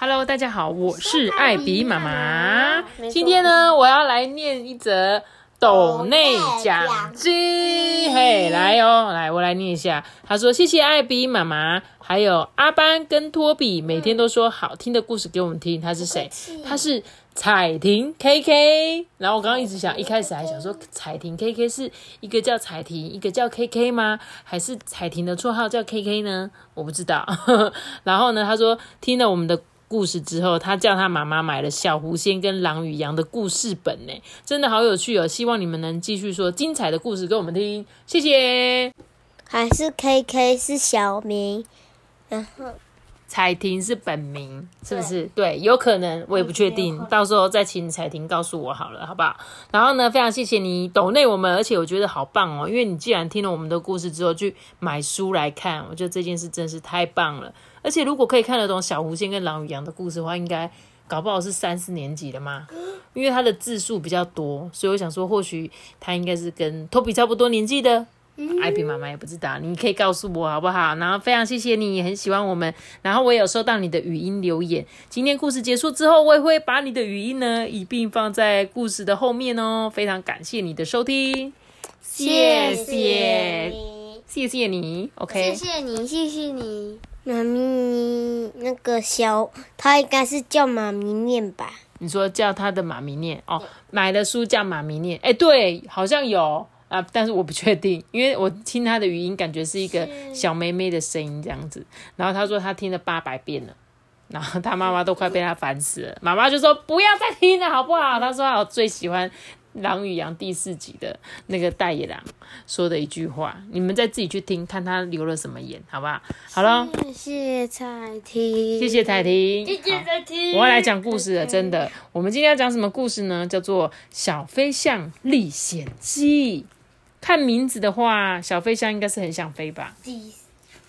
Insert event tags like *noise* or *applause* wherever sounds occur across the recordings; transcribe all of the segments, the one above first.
！Hello，大家好，我是艾比妈妈。今天呢，我要来念一则斗内奖金。嘿，来哦，来，我来念一下。他说：“谢谢艾比妈妈，还有阿班跟托比，每天都说好听的故事给我们听。他是谁？他是彩婷 KK。然后我刚刚一直想，一开始还想说彩婷 KK 是一个叫彩婷，一个叫 KK 吗？还是彩婷的绰号叫 KK 呢？我不知道。*laughs* 然后呢，他说听了我们的故事之后，他叫他妈妈买了小狐仙跟狼与羊的故事本呢，真的好有趣哦！希望你们能继续说精彩的故事给我们听，谢谢。还是 KK 是小名，然后彩婷是本名，是不是？对，有可能，我也不确定，到时候再请彩婷告诉我好了，好不好？然后呢，非常谢谢你抖内我们，而且我觉得好棒哦，因为你既然听了我们的故事之后去买书来看，我觉得这件事真是太棒了。而且如果可以看得懂小狐仙跟狼与羊的故事的话，应该搞不好是三四年级的嘛，因为他的字数比较多，所以我想说，或许他应该是跟 Toby 差不多年纪的。艾比妈妈也不知道，你可以告诉我好不好？然后非常谢谢你，也很喜欢我们。然后我也有收到你的语音留言。今天故事结束之后，我也会把你的语音呢一并放在故事的后面哦。非常感谢你的收听，谢谢，你，谢谢你。OK，谢谢你，谢谢你。妈咪，那个小，他应该是叫妈咪念吧？你说叫他的妈咪念哦，买的书叫妈咪念。哎，对，好像有啊，但是我不确定，因为我听他的语音，感觉是一个小妹妹的声音这样子。然后他说他听了八百遍了。然后他妈妈都快被他烦死了，妈妈就说不要再听了，好不好？他说他最喜欢《狼与羊》第四集的那个大野狼说的一句话，你们再自己去听，看他留了什么言，好不好？好了，谢谢彩婷，谢谢彩婷，谢谢彩婷。我要来讲故事了，真的。我们今天要讲什么故事呢？叫做《小飞象历险记》。看名字的话，小飞象应该是很想飞吧？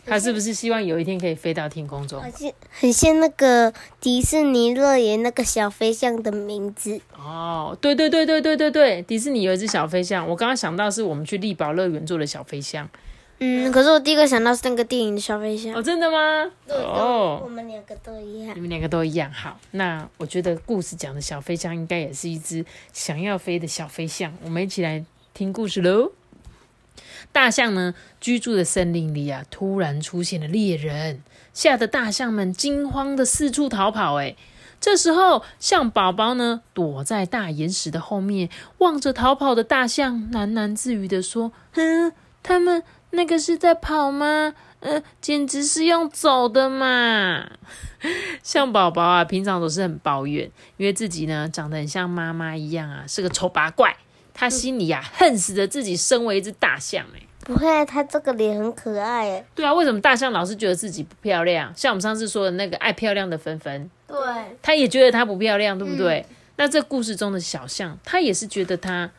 他是不是希望有一天可以飞到天空中好？像很像那个迪士尼乐园那个小飞象的名字。哦，对对对对对对对，迪士尼有一只小飞象，我刚刚想到是我们去力宝乐园做的小飞象。嗯，可是我第一个想到是那个电影的小飞象。哦，真的吗？对哦，我们两个都一样你。们两个都一样。好，那我觉得故事讲的小飞象应该也是一只想要飞的小飞象。我们一起来听故事喽。大象呢，居住的森林里啊，突然出现了猎人，吓得大象们惊慌的四处逃跑。哎，这时候象宝宝呢，躲在大岩石的后面，望着逃跑的大象，喃喃自语的说：“嗯，他们那个是在跑吗？呃，简直是用走的嘛！” *laughs* 象宝宝啊，平常都是很抱怨，因为自己呢长得很像妈妈一样啊，是个丑八怪。他心里啊恨死了自己身为一只大象哎、不会啊，他这个脸很可爱诶。对啊，为什么大象老是觉得自己不漂亮？像我们上次说的那个爱漂亮的芬芬，对，他也觉得她不漂亮，对不对？那这故事中的小象，他也是觉得她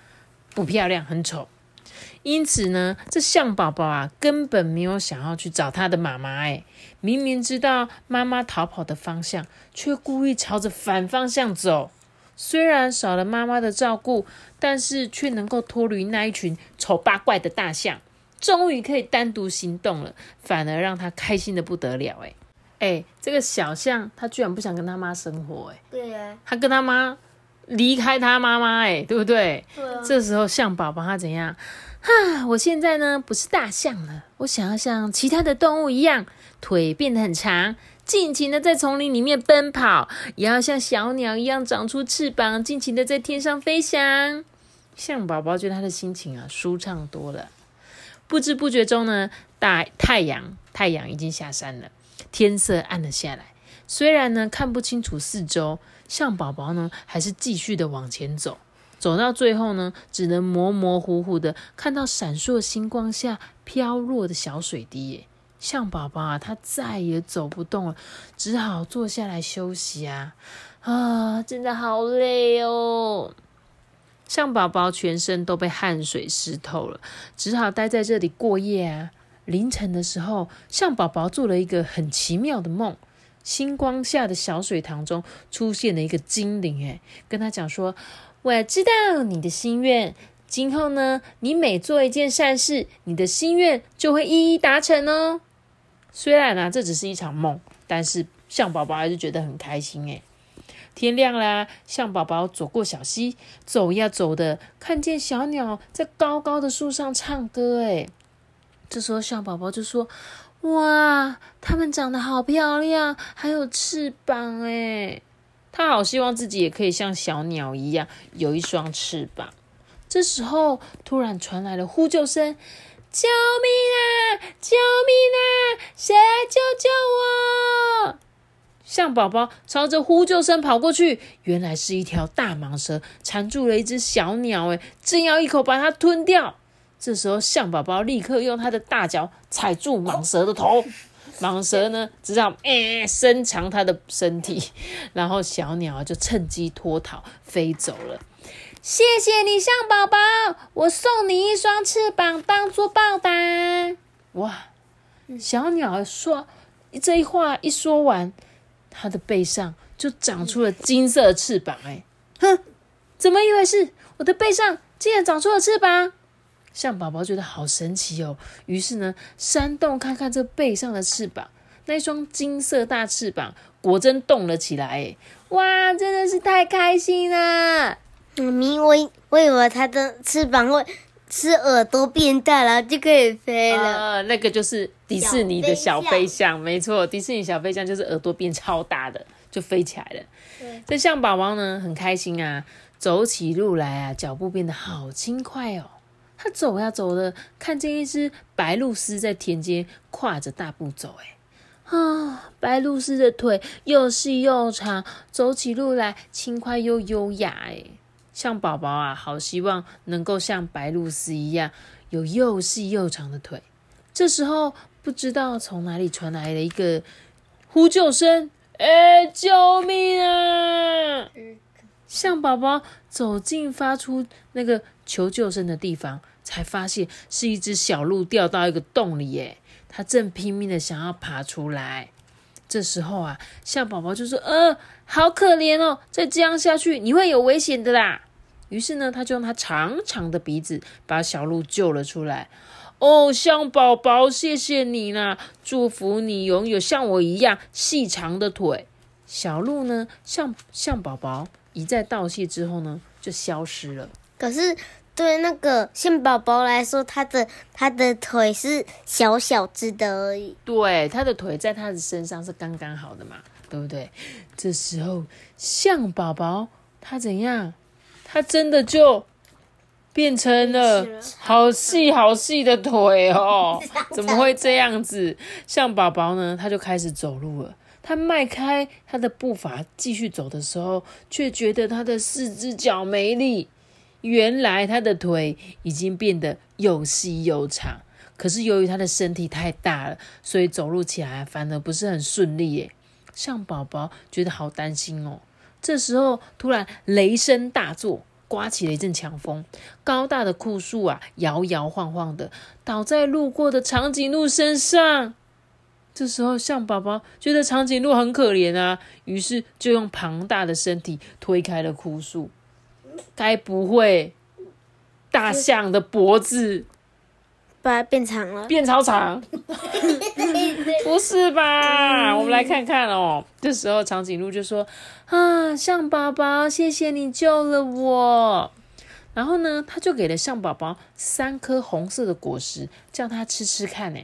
不漂亮，很丑。因此呢，这象宝宝啊，根本没有想要去找他的妈妈。哎，明明知道妈妈逃跑的方向，却故意朝着反方向走。虽然少了妈妈的照顾，但是却能够脱离那一群丑八怪的大象，终于可以单独行动了，反而让他开心的不得了。哎，哎，这个小象他居然不想跟他妈生活。哎。对呀，他跟他妈离开他妈妈，哎，对不对？对啊这时候象宝宝他怎样？哈，我现在呢不是大象了，我想要像其他的动物一样，腿变得很长，尽情的在丛林里面奔跑，也要像小鸟一样长出翅膀，尽情的在天上飞翔。象宝宝觉得他的心情啊舒畅多了。不知不觉中呢，大太阳太阳已经下山了，天色暗了下来。虽然呢看不清楚四周，象宝宝呢还是继续的往前走。走到最后呢，只能模模糊糊的看到闪烁星光下飘落的小水滴。象宝宝啊，他再也走不动了，只好坐下来休息啊。啊，真的好累哦。象宝宝全身都被汗水湿透了，只好待在这里过夜啊。凌晨的时候，象宝宝做了一个很奇妙的梦。星光下的小水塘中出现了一个精灵，哎，跟他讲说：“我知道你的心愿，今后呢，你每做一件善事，你的心愿就会一一达成哦。”虽然呢，这只是一场梦，但是象宝宝还是觉得很开心，哎。天亮啦，象宝宝走过小溪，走呀走的，看见小鸟在高高的树上唱歌。哎，这时候象宝宝就说：“哇，它们长得好漂亮，还有翅膀。”哎，他好希望自己也可以像小鸟一样有一双翅膀。这时候，突然传来了呼救声：“救命啊！救命啊！谁来救救我？”象宝宝朝着呼救声跑过去，原来是一条大蟒蛇缠住了一只小鸟，哎，正要一口把它吞掉。这时候，象宝宝立刻用它的大脚踩住蟒蛇的头，蟒蛇呢只好诶伸长它的身体，然后小鸟就趁机脱逃飞走了。谢谢你，象宝宝，我送你一双翅膀当做报答。哇，小鸟说这一话一说完。它的背上就长出了金色的翅膀，哎，哼，怎么一回事？我的背上竟然长出了翅膀！象宝宝觉得好神奇哦，于是呢，扇动看看这背上的翅膀，那双金色大翅膀果真动了起来，哎，哇，真的是太开心了！妈咪，我我以为它的翅膀会是耳朵变大了就可以飞了，呃那个就是。迪士尼的小飞象，没错，迪士尼小飞象就是耳朵变超大的，就飞起来了。这象宝宝呢，很开心啊，走起路来啊，脚步变得好轻快哦。他走呀走的，看见一只白鹭鸶在田间跨着大步走，哎，啊，白鹭鸶的腿又细又长，走起路来轻快又优雅，哎，象宝宝啊，好希望能够像白露丝一样，有又细又长的腿。这时候。不知道从哪里传来了一个呼救声，哎，救命啊！象宝宝走近发出那个求救声的地方，才发现是一只小鹿掉到一个洞里，耶，它正拼命的想要爬出来。这时候啊，象宝宝就说：“呃，好可怜哦，再这样下去你会有危险的啦。”于是呢，他就用他长长的鼻子把小鹿救了出来。哦，象宝宝，谢谢你啦！祝福你拥有像我一样细长的腿。小鹿呢，象象宝宝一再道谢之后呢，就消失了。可是对那个象宝宝来说，他的他的腿是小小只的而已。对，他的腿在他的身上是刚刚好的嘛，对不对？这时候象宝宝他怎样？他真的就。变成了好细好细的腿哦，*laughs* 怎么会这样子？象宝宝呢？他就开始走路了。他迈开他的步伐继续走的时候，却觉得他的四只脚没力。原来他的腿已经变得又细又长。可是由于他的身体太大了，所以走路起来反而不是很顺利耶。象宝宝觉得好担心哦。这时候突然雷声大作。刮起了一阵强风，高大的枯树啊，摇摇晃晃的倒在路过的长颈鹿身上。这时候，象宝宝觉得长颈鹿很可怜啊，于是就用庞大的身体推开了枯树。该不会大象的脖子把它变长了？变超长？*laughs* 不是吧？我们来看看哦。这时候，长颈鹿就说。啊，象宝宝，谢谢你救了我。然后呢，他就给了象宝宝三颗红色的果实，叫他吃吃看。呢，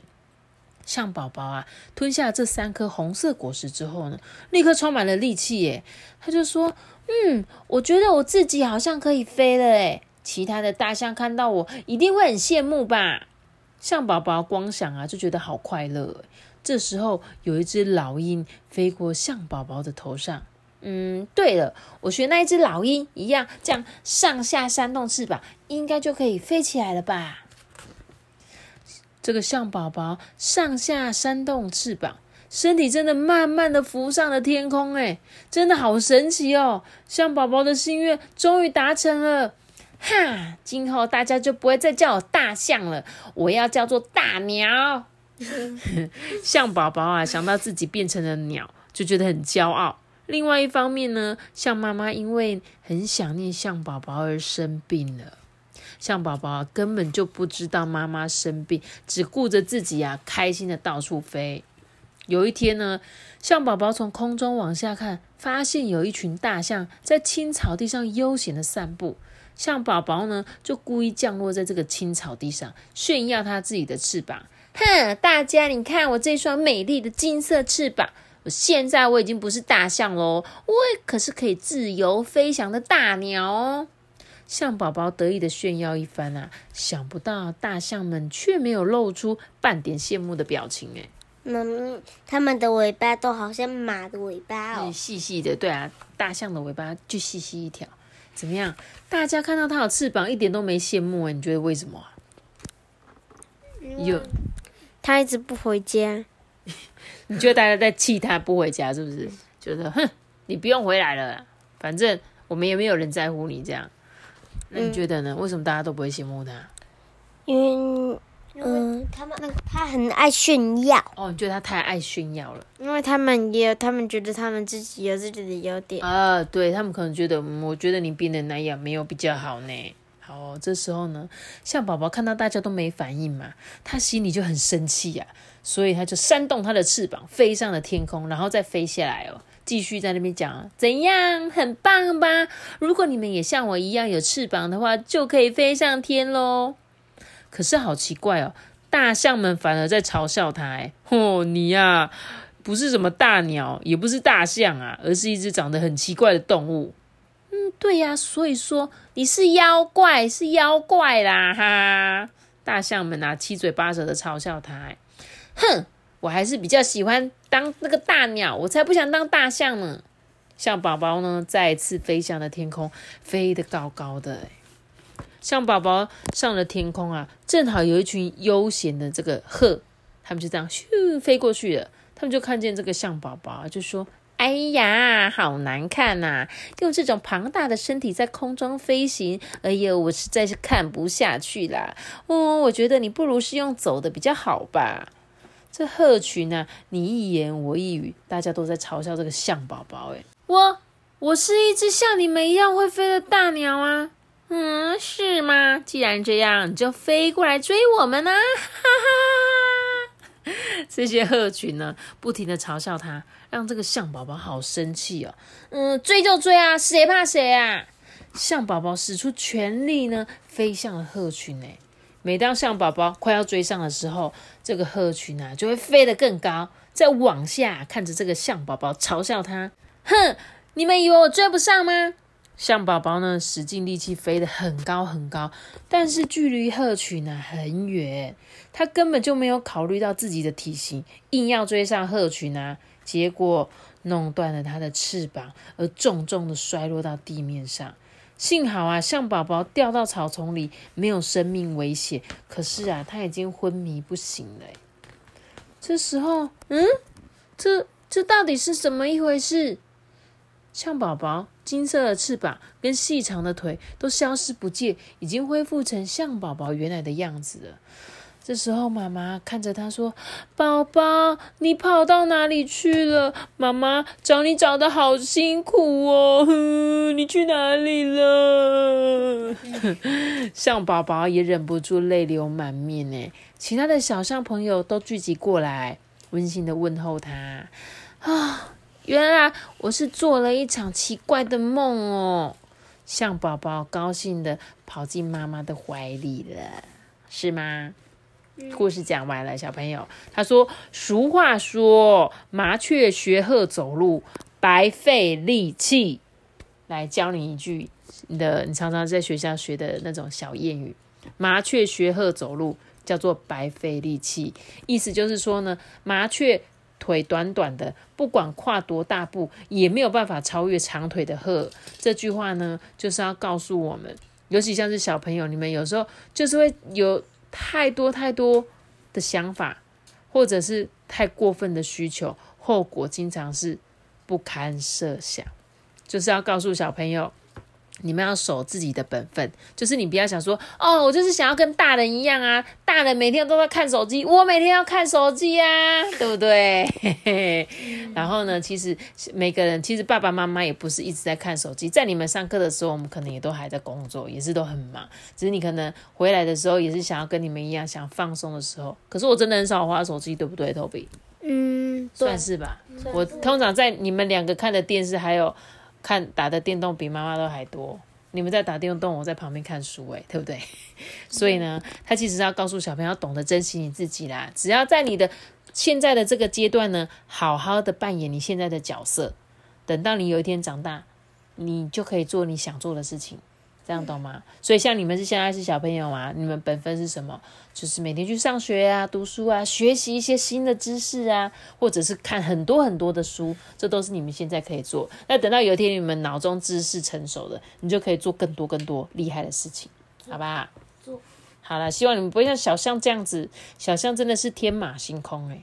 象宝宝啊，吞下这三颗红色果实之后呢，立刻充满了力气。耶，他就说：“嗯，我觉得我自己好像可以飞了。”诶，其他的大象看到我，一定会很羡慕吧？象宝宝光想啊，就觉得好快乐。这时候，有一只老鹰飞过象宝宝的头上。嗯，对了，我学那一只老鹰一样，这样上下扇动翅膀，应该就可以飞起来了吧？这个象宝宝上下扇动翅膀，身体真的慢慢的浮上了天空，哎，真的好神奇哦！象宝宝的心愿终于达成了，哈！今后大家就不会再叫我大象了，我要叫做大鸟。*laughs* 象宝宝啊，想到自己变成了鸟，就觉得很骄傲。另外一方面呢，象妈妈因为很想念象宝宝而生病了。象宝宝根本就不知道妈妈生病，只顾着自己啊，开心的到处飞。有一天呢，象宝宝从空中往下看，发现有一群大象在青草地上悠闲的散步。象宝宝呢，就故意降落在这个青草地上，炫耀他自己的翅膀。哼，大家你看我这双美丽的金色翅膀，我现在我已经不是大象喽，我可是可以自由飞翔的大鸟哦。象宝宝得意的炫耀一番啊，想不到大象们却没有露出半点羡慕的表情。哎，妈咪，它们的尾巴都好像马的尾巴哦，细细的。对啊，大象的尾巴就细细一条。怎么样？大家看到它有翅膀，一点都没羡慕哎？你觉得为什么？有，它一直不回家。*laughs* 你觉得大家在气它不回家是不是？觉得哼，你不用回来了，反正我们也没有人在乎你这样。那你觉得呢？为什么大家都不会羡慕它？因为，嗯，他们那他很爱炫耀。哦，你觉得他太爱炫耀了？因为他们也有，他们觉得他们自己有自己的优点。啊，对他们可能觉得，我觉得你变得那样没有比较好呢。好，这时候呢，像宝宝看到大家都没反应嘛，他心里就很生气呀，所以他就扇动他的翅膀，飞上了天空，然后再飞下来哦。继续在那边讲，怎样，很棒吧？如果你们也像我一样有翅膀的话，就可以飞上天喽。可是好奇怪哦，大象们反而在嘲笑他。哎，哦，你呀，不是什么大鸟，也不是大象啊，而是一只长得很奇怪的动物。嗯，对呀，所以说你是妖怪，是妖怪啦，哈！大象们啊，七嘴八舌的嘲笑他。哼。我还是比较喜欢当那个大鸟，我才不想当大象呢。象宝宝呢，再次飞向了天空，飞得高高的。象宝宝上了天空啊，正好有一群悠闲的这个鹤，他们就这样咻飞过去了。他们就看见这个象宝宝，就说：“哎呀，好难看呐！用这种庞大的身体在空中飞行，哎呦，我实在是看不下去啦。哦，我觉得你不如是用走的比较好吧。”这鹤群呢，你一言我一语，大家都在嘲笑这个象宝宝。哎，我我是一只像你们一样会飞的大鸟啊，嗯，是吗？既然这样，你就飞过来追我们啊！哈哈，*laughs* 这些鹤群呢，不停的嘲笑他，让这个象宝宝好生气哦。嗯，追就追啊，谁怕谁啊？象宝宝使出全力呢，飞向了鹤群。哎。每当象宝宝快要追上的时候，这个鹤群啊就会飞得更高，再往下看着这个象宝宝，嘲笑他：“哼，你们以为我追不上吗？”象宝宝呢，使尽力气飞得很高很高，但是距离鹤群呢很远，他根本就没有考虑到自己的体型，硬要追上鹤群啊，结果弄断了他的翅膀，而重重的摔落到地面上。幸好啊，象宝宝掉到草丛里，没有生命危险。可是啊，他已经昏迷不醒了。这时候，嗯，这这到底是怎么一回事？象宝宝金色的翅膀跟细长的腿都消失不见，已经恢复成象宝宝原来的样子了。这时候，妈妈看着他说：“宝宝，你跑到哪里去了？妈妈找你找的好辛苦哦，你去哪里了？”象宝宝也忍不住泪流满面呢。其他的小象朋友都聚集过来，温馨的问候他：“啊，原来我是做了一场奇怪的梦哦。”象宝宝高兴的跑进妈妈的怀里了，是吗？故事讲完了，小朋友，他说：“俗话说，麻雀学鹤走路，白费力气。”来教你一句你的你常常在学校学的那种小谚语：“麻雀学鹤走路，叫做白费力气。”意思就是说呢，麻雀腿短短的，不管跨多大步，也没有办法超越长腿的鹤。这句话呢，就是要告诉我们，尤其像是小朋友，你们有时候就是会有。太多太多的想法，或者是太过分的需求，后果经常是不堪设想。就是要告诉小朋友。你们要守自己的本分，就是你不要想说，哦，我就是想要跟大人一样啊，大人每天都在看手机，我每天要看手机啊，对不对？*laughs* 然后呢，其实每个人，其实爸爸妈妈也不是一直在看手机，在你们上课的时候，我们可能也都还在工作，也是都很忙，只是你可能回来的时候也是想要跟你们一样想放松的时候。可是我真的很少花手机，对不对，Toby？嗯，算是吧。我通常在你们两个看的电视还有。看打的电动比妈妈都还多，你们在打电动，我在旁边看书，诶，对不对？*laughs* 所以呢，他其实要告诉小朋友，懂得珍惜你自己啦。只要在你的现在的这个阶段呢，好好的扮演你现在的角色，等到你有一天长大，你就可以做你想做的事情。这样懂吗？所以像你们是现在是小朋友啊，你们本分是什么？就是每天去上学啊、读书啊、学习一些新的知识啊，或者是看很多很多的书，这都是你们现在可以做。那等到有一天你们脑中知识成熟了，你就可以做更多更多厉害的事情，好吧？做好了，希望你们不会像小象这样子。小象真的是天马行空哎，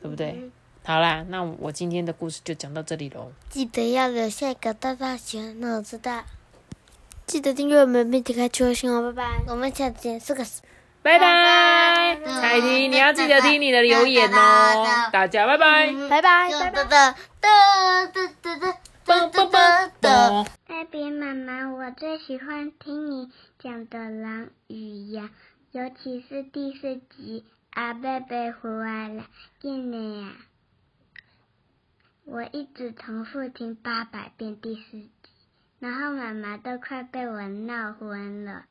对不对？好啦，那我今天的故事就讲到这里喽。记得要留下一个大大喜脑子的。记得订阅我们，并点开求个星哦，拜拜！我们下次见，四个四，拜拜！彩梯，你要记得听你的留言哦，大家拜拜，拜拜，拜拜。的的的的的的的的。贝贝妈妈，我最喜欢听你讲的狼与羊，尤其是第四集阿贝贝回来了，对不呀？我一直重复听八百遍第四。然后妈妈都快被我闹昏了。